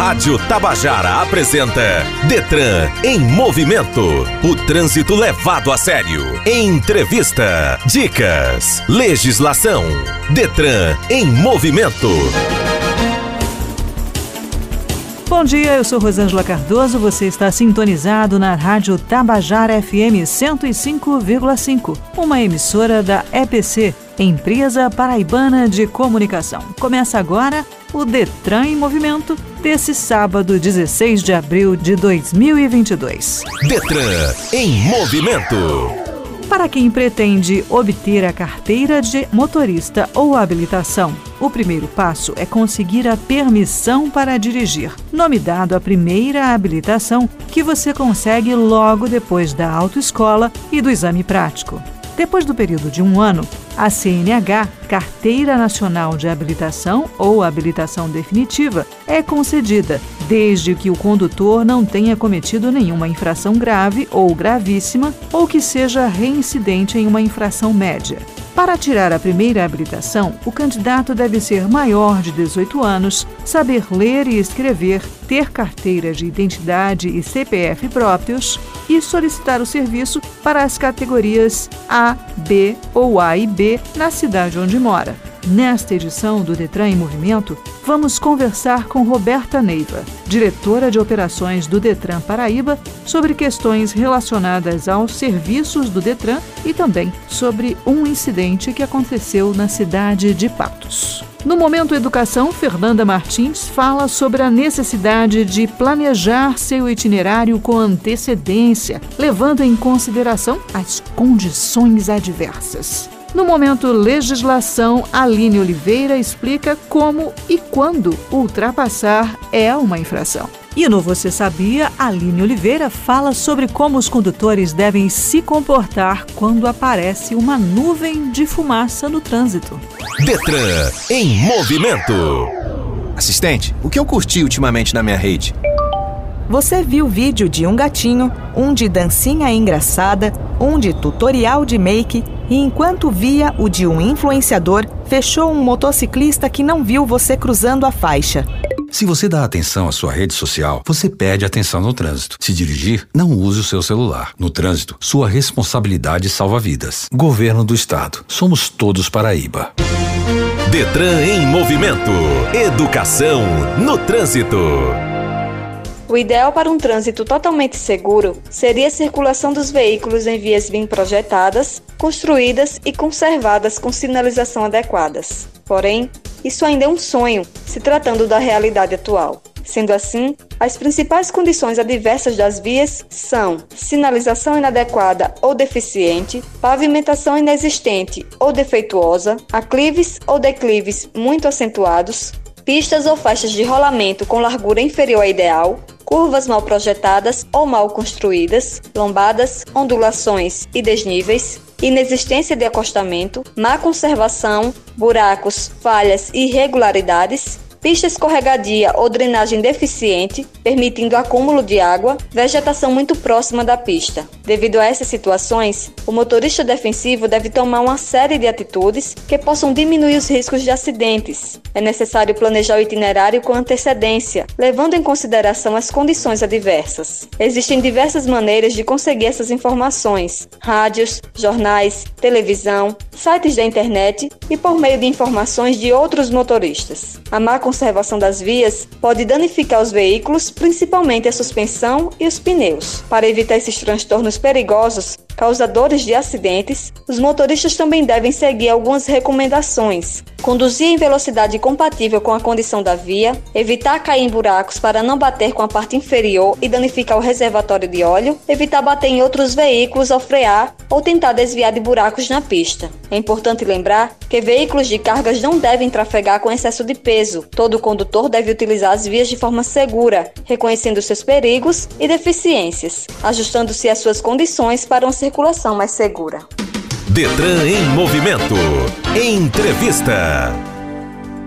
Rádio Tabajara apresenta Detran em movimento. O trânsito levado a sério. Entrevista, dicas, legislação. Detran em movimento. Bom dia, eu sou Rosângela Cardoso. Você está sintonizado na Rádio Tabajara FM 105,5, uma emissora da EPC, Empresa Paraibana de Comunicação. Começa agora o Detran em Movimento desse sábado, 16 de abril de 2022. Detran em Movimento. Para quem pretende obter a carteira de motorista ou habilitação, o primeiro passo é conseguir a permissão para dirigir, nome dado à primeira habilitação que você consegue logo depois da autoescola e do exame prático. Depois do período de um ano, a CNH, Carteira Nacional de Habilitação ou Habilitação Definitiva, é concedida, desde que o condutor não tenha cometido nenhuma infração grave ou gravíssima ou que seja reincidente em uma infração média. Para tirar a primeira habilitação, o candidato deve ser maior de 18 anos, saber ler e escrever, ter carteira de identidade e CPF próprios e solicitar o serviço para as categorias A, B ou A e B na cidade onde mora. Nesta edição do Detran em Movimento, vamos conversar com Roberta Neiva, diretora de operações do Detran Paraíba, sobre questões relacionadas aos serviços do Detran e também sobre um incidente que aconteceu na cidade de Patos. No Momento Educação, Fernanda Martins fala sobre a necessidade de planejar seu itinerário com antecedência, levando em consideração as condições adversas. No momento Legislação, Aline Oliveira explica como e quando ultrapassar é uma infração. E no Você Sabia, Aline Oliveira fala sobre como os condutores devem se comportar quando aparece uma nuvem de fumaça no trânsito. Detran em movimento. Assistente, o que eu curti ultimamente na minha rede? Você viu vídeo de um gatinho, um de dancinha engraçada, um de tutorial de make e enquanto via o de um influenciador, fechou um motociclista que não viu você cruzando a faixa. Se você dá atenção à sua rede social, você perde atenção no trânsito. Se dirigir, não use o seu celular. No trânsito, sua responsabilidade salva vidas. Governo do Estado. Somos todos Paraíba. Detran em movimento. Educação no trânsito. O ideal para um trânsito totalmente seguro seria a circulação dos veículos em vias bem projetadas, construídas e conservadas com sinalização adequadas. Porém, isso ainda é um sonho, se tratando da realidade atual. Sendo assim, as principais condições adversas das vias são sinalização inadequada ou deficiente, pavimentação inexistente ou defeituosa, aclives ou declives muito acentuados, pistas ou faixas de rolamento com largura inferior à ideal, curvas mal projetadas ou mal construídas, lombadas, ondulações e desníveis, inexistência de acostamento, má conservação, buracos, falhas e irregularidades, pista escorregadia ou drenagem deficiente, permitindo acúmulo de água, vegetação muito próxima da pista. Devido a essas situações, o motorista defensivo deve tomar uma série de atitudes que possam diminuir os riscos de acidentes. É necessário planejar o itinerário com antecedência, levando em consideração as condições adversas. Existem diversas maneiras de conseguir essas informações: rádios, jornais, televisão, sites da internet e por meio de informações de outros motoristas. A má conservação das vias pode danificar os veículos, principalmente a suspensão e os pneus. Para evitar esses transtornos perigosos, causadores de acidentes, os motoristas também devem seguir algumas recomendações. Conduzir em velocidade compatível com a condição da via, evitar cair em buracos para não bater com a parte inferior e danificar o reservatório de óleo, evitar bater em outros veículos ao frear ou tentar desviar de buracos na pista. É importante lembrar que veículos de cargas não devem trafegar com excesso de peso. Todo condutor deve utilizar as vias de forma segura, reconhecendo seus perigos e deficiências, ajustando-se às suas condições para uma circulação mais segura. Detran em movimento. Entrevista.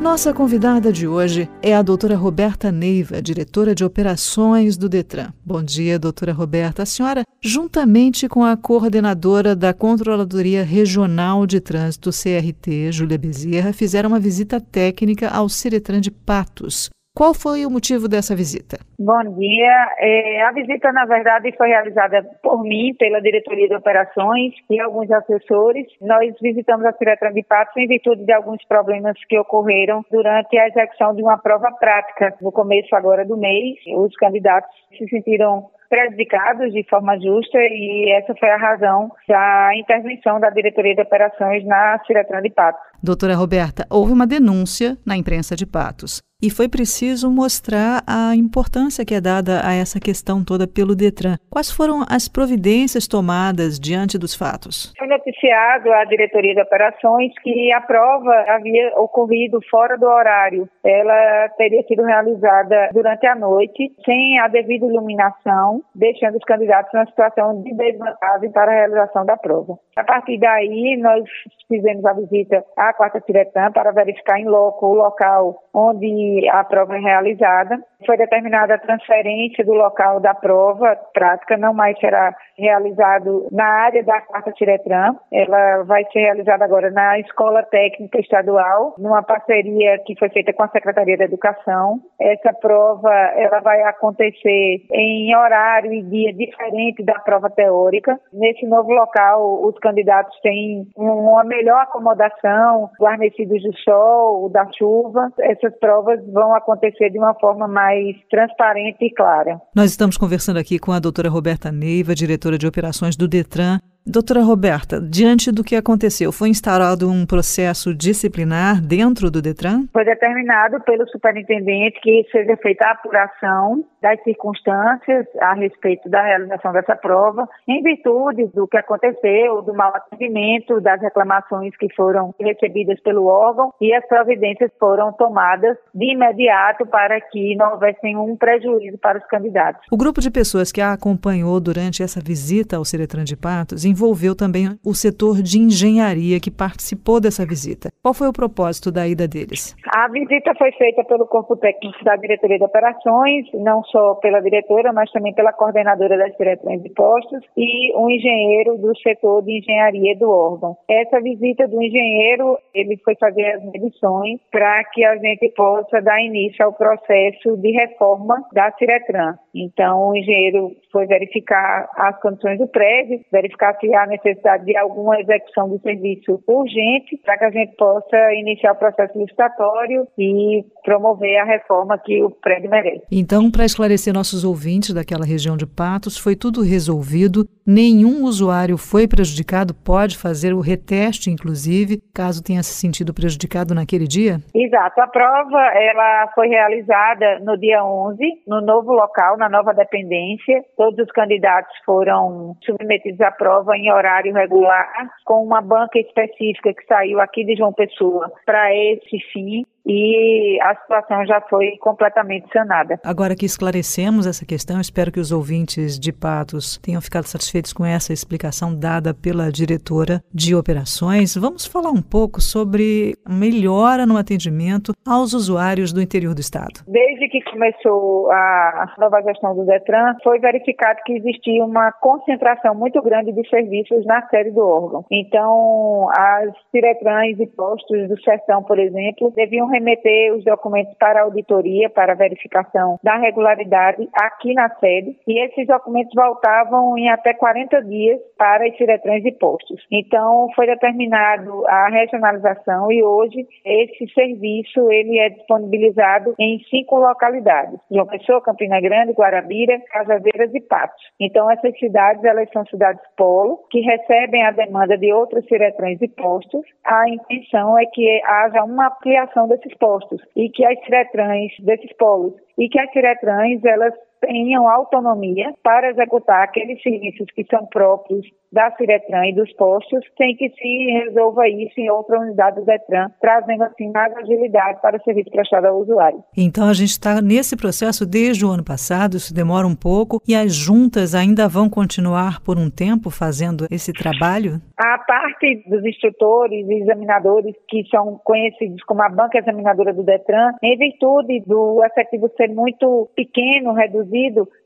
Nossa convidada de hoje é a doutora Roberta Neiva, diretora de operações do Detran. Bom dia, doutora Roberta. A senhora, juntamente com a coordenadora da Controladoria Regional de Trânsito, CRT, Júlia Bezerra, fizeram uma visita técnica ao Ciretran de Patos, Qual foi o motivo dessa visita? Bom dia. É, a visita, na verdade, foi realizada por mim, pela diretoria de operações e alguns assessores. Nós visitamos a Ciretran de Patos em virtude de alguns problemas que ocorreram durante a execução de uma prova prática no começo agora do mês. Os candidatos se sentiram prejudicados de forma justa e essa foi a razão da intervenção da diretoria de operações na Ciretran de Patos. Doutora Roberta, houve uma denúncia na imprensa de Patos e foi preciso mostrar a importância que é dada a essa questão toda pelo Detran. Quais foram as providências tomadas diante dos fatos? Foi noticiado à diretoria de operações que a prova havia ocorrido fora do horário. Ela teria sido realizada durante a noite, sem a devida iluminação, deixando os candidatos na situação de desvantagem para a realização da prova. A partir daí, nós fizemos a visita à quarta Tiretã para verificar em loco o local onde a prova é realizada. Foi determinada a transferência do local da prova prática, não mais será realizado na área da quarta Tiretran. Ela vai ser realizada agora na Escola Técnica Estadual, numa parceria que foi feita com a Secretaria da Educação. Essa prova ela vai acontecer em horário e dia diferente da prova teórica. Nesse novo local, os candidatos têm uma melhor acomodação, guarnecidos do sol, da chuva. Essas provas vão acontecer de uma forma mais transparente e clara. Nós estamos conversando aqui com a doutora Roberta Neiva, diretora de operações do Detran. Doutora Roberta, diante do que aconteceu, foi instaurado um processo disciplinar dentro do Detran? Foi determinado pelo superintendente que seja feita a apuração das circunstâncias a respeito da realização dessa prova, em virtude do que aconteceu, do mau atendimento, das reclamações que foram recebidas pelo órgão e as providências foram tomadas de imediato para que não houvesse nenhum prejuízo para os candidatos. O grupo de pessoas que a acompanhou durante essa visita ao Ciretran de Patos envolveu também o setor de engenharia que participou dessa visita. Qual foi o propósito da ida deles? A visita foi feita pelo corpo técnico da Diretoria de Operações, não só pela diretora, mas também pela coordenadora das direções de postos e um engenheiro do setor de engenharia do órgão. Essa visita do engenheiro, ele foi fazer as medições para que a gente possa dar início ao processo de reforma da Ciretran. Então, o engenheiro foi verificar as condições do prédio, verificar se há necessidade de alguma execução do serviço urgente para que a gente possa iniciar o processo licitatório e promover a reforma que o prédio merece. Então, para esclarecer nossos ouvintes daquela região de Patos, foi tudo resolvido, nenhum usuário foi prejudicado, pode fazer o reteste, inclusive, caso tenha se sentido prejudicado naquele dia? Exato, a prova ela foi realizada no dia 11, no novo local, na nova dependência. Todos os candidatos foram submetidos à prova em horário regular, com uma banca específica que saiu aqui de João Pessoa para esse fim e a situação já foi completamente sanada. Agora que esclarecemos essa questão, espero que os ouvintes de Patos tenham ficado satisfeitos com essa explicação dada pela diretora de operações. Vamos falar um pouco sobre melhora no atendimento aos usuários do interior do estado. Desde que começou a nova gestão do Detran, foi verificado que existia uma concentração muito grande de serviços na sede do órgão. Então, as diretrãs e postos do sertão, por exemplo, deviam remeter os documentos para auditoria, para verificação da regularidade aqui na sede, e esses documentos voltavam em até 40 dias para os diretrãs e postos. Então, foi determinado a regionalização e hoje esse serviço ele é disponibilizado em cinco localidades: João Pessoa, Campina Grande, Guarabira, Casaveiras e Patos. Então, essas cidades elas são cidades polo que recebem a demanda de outros diretrãs e postos. A intenção é que haja uma ampliação desse desses postos e que as diretrãs desses polos e que as diretrãs elas tenham autonomia para executar aqueles serviços que são próprios da Ciretran e dos postos, sem que se resolva isso em outra unidade do Detran, trazendo assim mais agilidade para o serviço prestado ao usuário. Então a gente está nesse processo desde o ano passado, isso demora um pouco, e as juntas ainda vão continuar por um tempo fazendo esse trabalho? A parte dos instrutores e examinadores que são conhecidos como a banca examinadora do Detran, em virtude do efetivo ser muito pequeno, reduzido,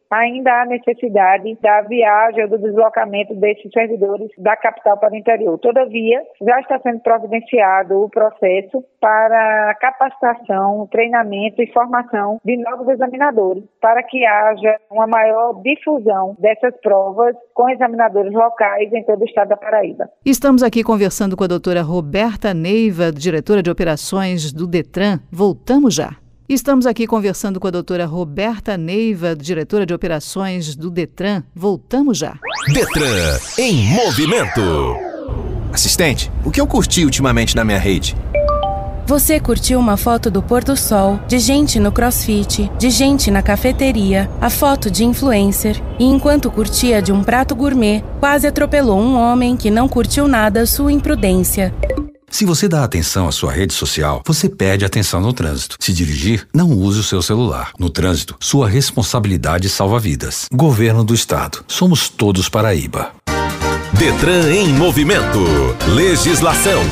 ainda há necessidade da viagem ou do deslocamento desses servidores da capital para o interior. Todavia, já está sendo providenciado o processo para capacitação, treinamento e formação de novos examinadores, para que haja uma maior difusão dessas provas com examinadores locais em todo o estado da Paraíba. Estamos aqui conversando com a doutora Roberta Neiva, diretora de operações do Detran. Voltamos já. Estamos aqui conversando com a doutora Roberta Neiva, diretora de operações do Detran. Voltamos já. Detran em movimento. Assistente, o que eu curti ultimamente na minha rede? Você curtiu uma foto do pôr do sol, de gente no crossfit, de gente na cafeteria, a foto de influencer, e enquanto curtia de um prato gourmet, quase atropelou um homem que não curtiu nada sua imprudência. Se você dá atenção à sua rede social, você perde atenção no trânsito. Se dirigir, não use o seu celular. No trânsito, sua responsabilidade salva vidas. Governo do Estado. Somos todos Paraíba. Detran em movimento. Legislação.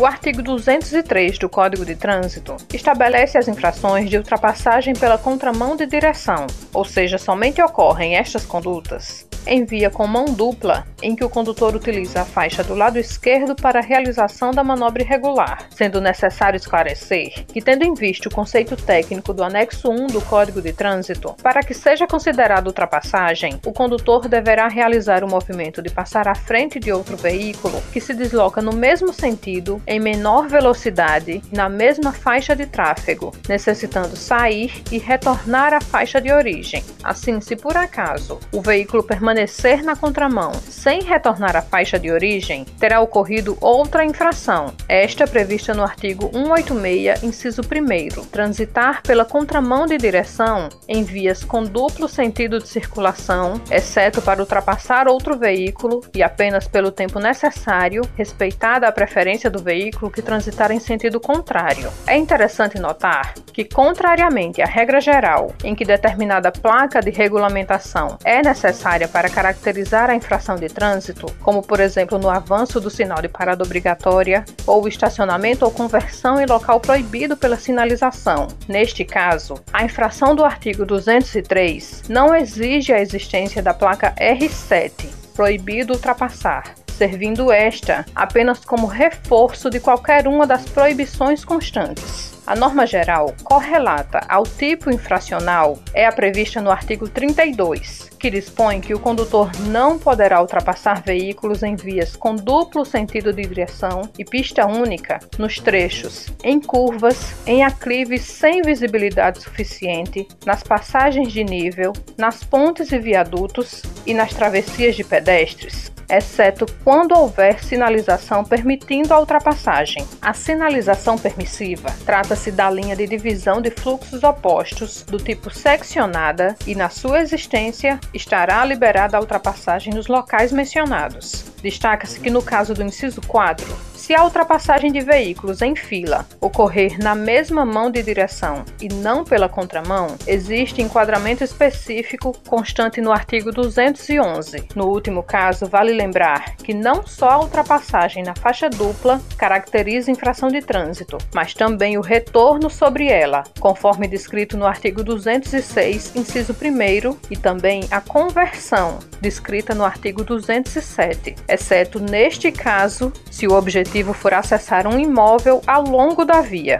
O artigo 203 do Código de Trânsito estabelece as infrações de ultrapassagem pela contramão de direção, ou seja, somente ocorrem estas condutas em via com mão dupla, em que o condutor utiliza a faixa do lado esquerdo para a realização da manobra irregular, sendo necessário esclarecer que, tendo em vista o conceito técnico do anexo 1 do Código de Trânsito, para que seja considerado ultrapassagem, o condutor deverá realizar o movimento de passar à frente de outro veículo que se desloca no mesmo sentido, em menor velocidade, na mesma faixa de tráfego, necessitando sair e retornar à faixa de origem. Assim, se por acaso o veículo permanecer na contramão sem retornar à faixa de origem, terá ocorrido outra infração, esta prevista no artigo 186, inciso 1. Transitar pela contramão de direção em vias com duplo sentido de circulação, exceto para ultrapassar outro veículo e apenas pelo tempo necessário, respeitada a preferência do veículo que transitar em sentido contrário. É interessante notar que, contrariamente à regra geral em que determinada placa de regulamentação é necessária para caracterizar a infração de trânsito, como por exemplo no avanço do sinal de parada obrigatória ou estacionamento ou conversão em local proibido pela sinalização. Neste caso, a infração do artigo 203 não exige a existência da placa R7, proibido ultrapassar, servindo esta apenas como reforço de qualquer uma das proibições constantes. A norma geral correlata ao tipo infracional é a prevista no artigo 32, que dispõe que o condutor não poderá ultrapassar veículos em vias com duplo sentido de direção e pista única nos trechos, em curvas, em aclives sem visibilidade suficiente, nas passagens de nível, nas pontes e viadutos e nas travessias de pedestres, exceto quando houver sinalização permitindo a ultrapassagem. A sinalização permissiva trata-se da linha de divisão de fluxos opostos do tipo seccionada e, na sua existência, estará liberada a ultrapassagem nos locais mencionados. Destaca-se que, no caso do inciso 4, se a ultrapassagem de veículos em fila ocorrer na mesma mão de direção e não pela contramão, existe enquadramento específico constante no artigo 211. No último caso, vale lembrar que não só a ultrapassagem na faixa dupla caracteriza infração de trânsito, mas também o retorno sobre ela, conforme descrito no artigo 206, inciso 1, e também a conversão, descrita no artigo 207, exceto neste caso se o objetivo objetivo for acessar um imóvel ao longo da via.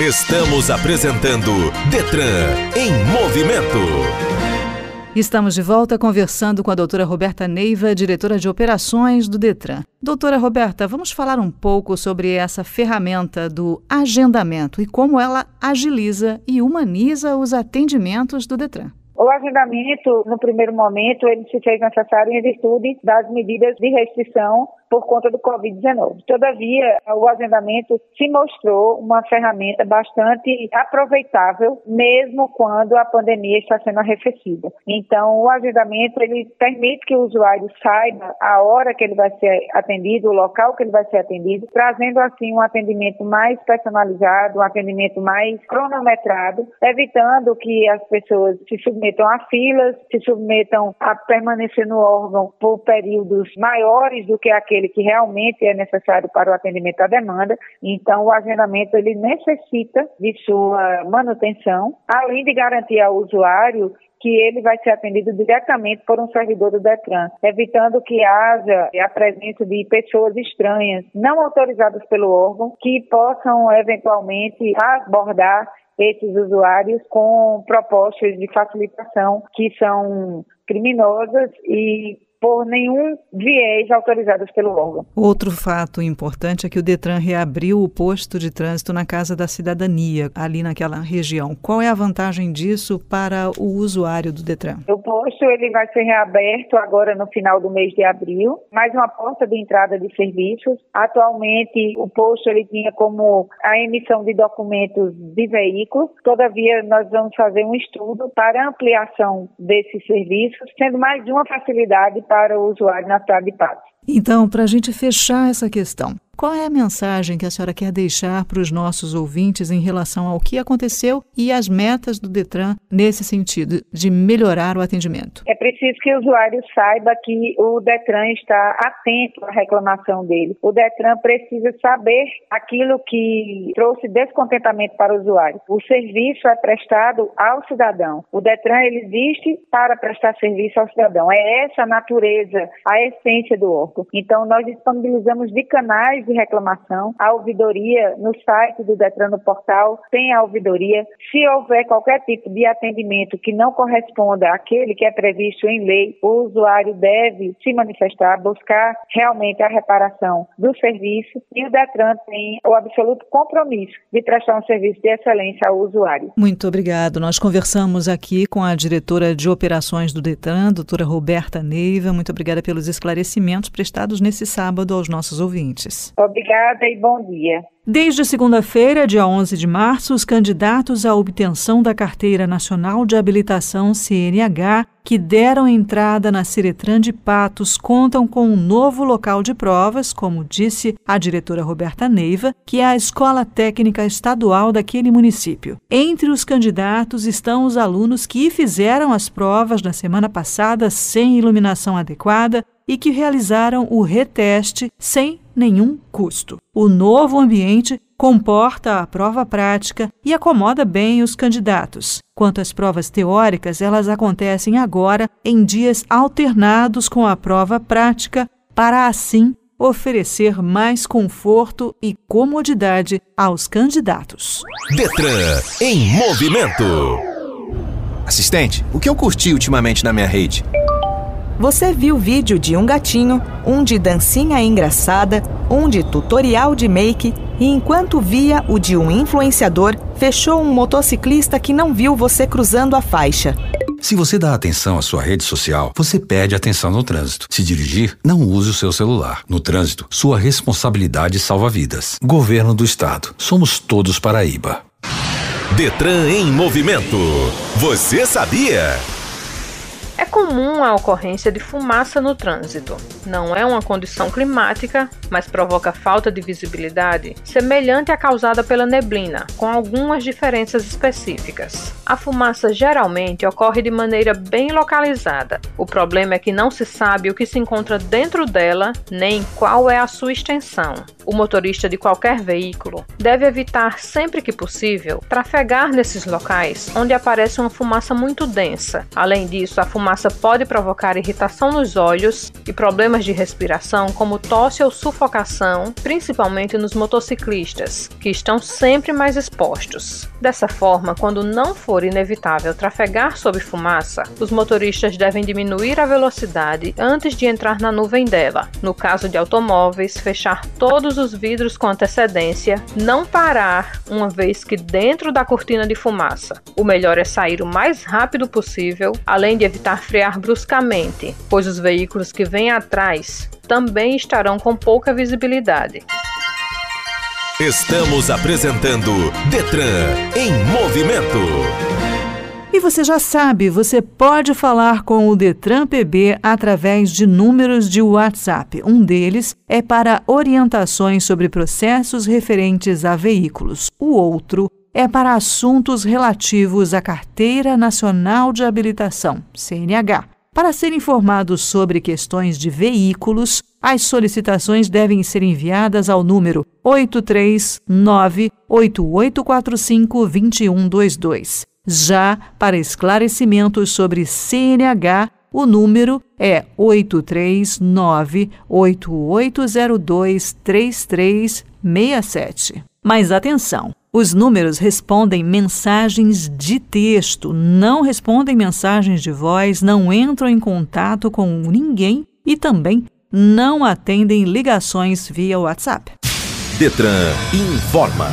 Estamos apresentando Detran em movimento. Estamos de volta conversando com a doutora Roberta Neiva, diretora de operações do Detran. Doutora Roberta, vamos falar um pouco sobre essa ferramenta do agendamento e como ela agiliza e humaniza os atendimentos do Detran. O agendamento, no primeiro momento, ele se fez necessário em virtude das medidas de restrição por conta do Covid-19. Todavia, o agendamento se mostrou uma ferramenta bastante aproveitável, mesmo quando a pandemia está sendo arrefecida. Então, o agendamento ele permite que o usuário saiba a hora que ele vai ser atendido, o local que ele vai ser atendido, trazendo assim um atendimento mais personalizado, um atendimento mais cronometrado, evitando que as pessoas se submetam a filas, se submetam a permanecer no órgão por períodos maiores do que aquele aquele que realmente é necessário para o atendimento à demanda. Então, o agendamento ele necessita de sua manutenção, além de garantir ao usuário que ele vai ser atendido diretamente por um servidor do Detran, evitando que haja a presença de pessoas estranhas, não autorizadas pelo órgão, que possam eventualmente abordar esses usuários com propostas de facilitação que são criminosas e por nenhum viés autorizados pelo órgão. Outro fato importante é que o Detran reabriu o posto de trânsito na Casa da Cidadania, ali naquela região. Qual é a vantagem disso para o usuário do Detran? O posto ele vai ser reaberto agora no final do mês de abril, mais uma porta de entrada de serviços. Atualmente, o posto ele tinha como a emissão de documentos de veículos. Todavia, nós vamos fazer um estudo para ampliação desses serviços, sendo mais uma facilidade para o usuário na cidade de Patos. Então, para a gente fechar essa questão, qual é a mensagem que a senhora quer deixar para os nossos ouvintes em relação ao que aconteceu e as metas do Detran nesse sentido, de melhorar o atendimento? É preciso que o usuário saiba que o Detran está atento à reclamação dele. O Detran precisa saber aquilo que trouxe descontentamento para o usuário. O serviço é prestado ao cidadão. O Detran ele existe para prestar serviço ao cidadão. É essa a natureza, a essência do órgão. Então, nós disponibilizamos de canais de reclamação, a ouvidoria no site do Detran no portal tem a ouvidoria. Se houver qualquer tipo de atendimento que não corresponda àquele que é previsto em lei, o usuário deve se manifestar, buscar realmente a reparação do serviço e o Detran tem o absoluto compromisso de prestar um serviço de excelência ao usuário. Muito obrigado. Nós conversamos aqui com a diretora de operações do Detran, doutora Roberta Neiva. Muito obrigada pelos esclarecimentos prestados nesse sábado aos nossos ouvintes. Obrigada e bom dia. Desde segunda-feira, dia 11 de março, os candidatos à obtenção da Carteira Nacional de Habilitação CNH que deram entrada na Ciretran de Patos contam com um novo local de provas, como disse a diretora Roberta Neiva, que é a Escola Técnica Estadual daquele município. Entre os candidatos estão os alunos que fizeram as provas na semana passada sem iluminação adequada e que realizaram o reteste sem nenhum custo. O novo ambiente comporta a prova prática e acomoda bem os candidatos. Quanto às provas teóricas, elas acontecem agora em dias alternados com a prova prática, para assim oferecer mais conforto e comodidade aos candidatos. Detran em movimento. Assistente, o que eu curti ultimamente na minha rede? Você viu vídeo de um gatinho, um de dancinha engraçada, um de tutorial de make e enquanto via o de um influenciador, fechou um motociclista que não viu você cruzando a faixa. Se você dá atenção à sua rede social, você perde atenção no trânsito. Se dirigir, não use o seu celular. No trânsito, sua responsabilidade salva vidas. Governo do Estado. Somos todos Paraíba. Detran em movimento. Você sabia? Comum a ocorrência de fumaça no trânsito. Não é uma condição climática, mas provoca falta de visibilidade, semelhante à causada pela neblina, com algumas diferenças específicas. A fumaça geralmente ocorre de maneira bem localizada. O problema é que não se sabe o que se encontra dentro dela, nem qual é a sua extensão. O motorista de qualquer veículo deve evitar sempre que possível trafegar nesses locais onde aparece uma fumaça muito densa. Além disso, a fumaça fumaça pode provocar irritação nos olhos e problemas de respiração, como tosse ou sufocação, principalmente nos motociclistas, que estão sempre mais expostos. Dessa forma, quando não for inevitável trafegar sob fumaça, os motoristas devem diminuir a velocidade antes de entrar na nuvem dela. No caso de automóveis, fechar todos os vidros com antecedência, não parar uma vez que dentro da cortina de fumaça. O melhor é sair o mais rápido possível, além de evitar frear bruscamente, pois os veículos que vêm atrás também estarão com pouca visibilidade. Estamos apresentando Detran em movimento. E você já sabe, você pode falar com o Detran PB através de números de WhatsApp. Um deles é para orientações sobre processos referentes a veículos. O outro é para assuntos relativos à Carteira Nacional de Habilitação, CNH. Para ser informado sobre questões de veículos, as solicitações devem ser enviadas ao número 839-8845-2122. Já para esclarecimentos sobre CNH, o número é 839-8802-3367. Mas atenção! Os números respondem mensagens de texto, não respondem mensagens de voz, não entram em contato com ninguém e também não atendem ligações via WhatsApp. Detran informa.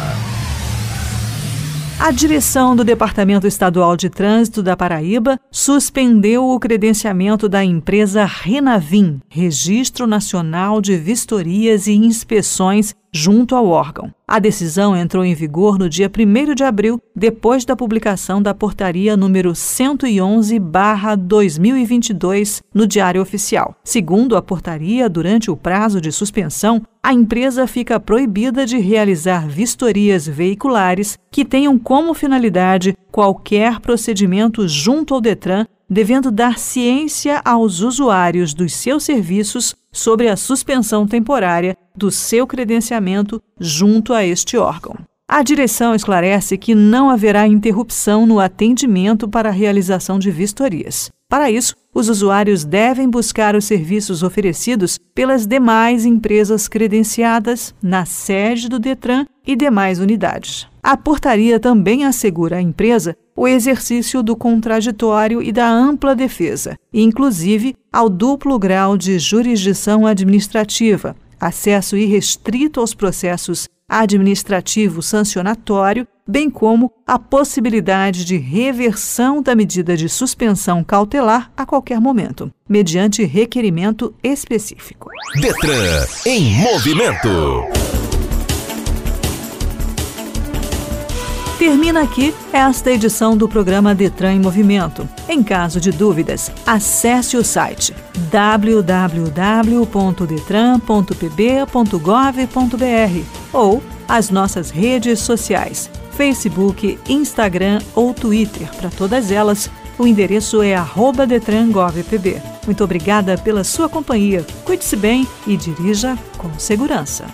A direção do Departamento Estadual de Trânsito da Paraíba suspendeu o credenciamento da empresa Renavim, Registro Nacional de Vistorias e Inspeções junto ao órgão. A decisão entrou em vigor no dia 1 de abril, depois da publicação da portaria número 111/2022 no Diário Oficial. Segundo a portaria, durante o prazo de suspensão, a empresa fica proibida de realizar vistorias veiculares que tenham como finalidade qualquer procedimento junto ao Detran devendo dar ciência aos usuários dos seus serviços sobre a suspensão temporária do seu credenciamento junto a este órgão. A direção esclarece que não haverá interrupção no atendimento para a realização de vistorias. Para isso, os usuários devem buscar os serviços oferecidos pelas demais empresas credenciadas na sede do Detran e demais unidades. A portaria também assegura à empresa o exercício do contraditório e da ampla defesa, inclusive ao duplo grau de jurisdição administrativa, acesso irrestrito aos processos administrativo sancionatório, bem como a possibilidade de reversão da medida de suspensão cautelar a qualquer momento, mediante requerimento específico. Detran em movimento. Termina aqui esta edição do programa Detran em Movimento. Em caso de dúvidas, acesse o site www.detran.pb.gov.br ou as nossas redes sociais, Facebook, Instagram ou Twitter. Para todas elas, o endereço é @detrangovpb. Muito obrigada pela sua companhia. Cuide-se bem e dirija com segurança.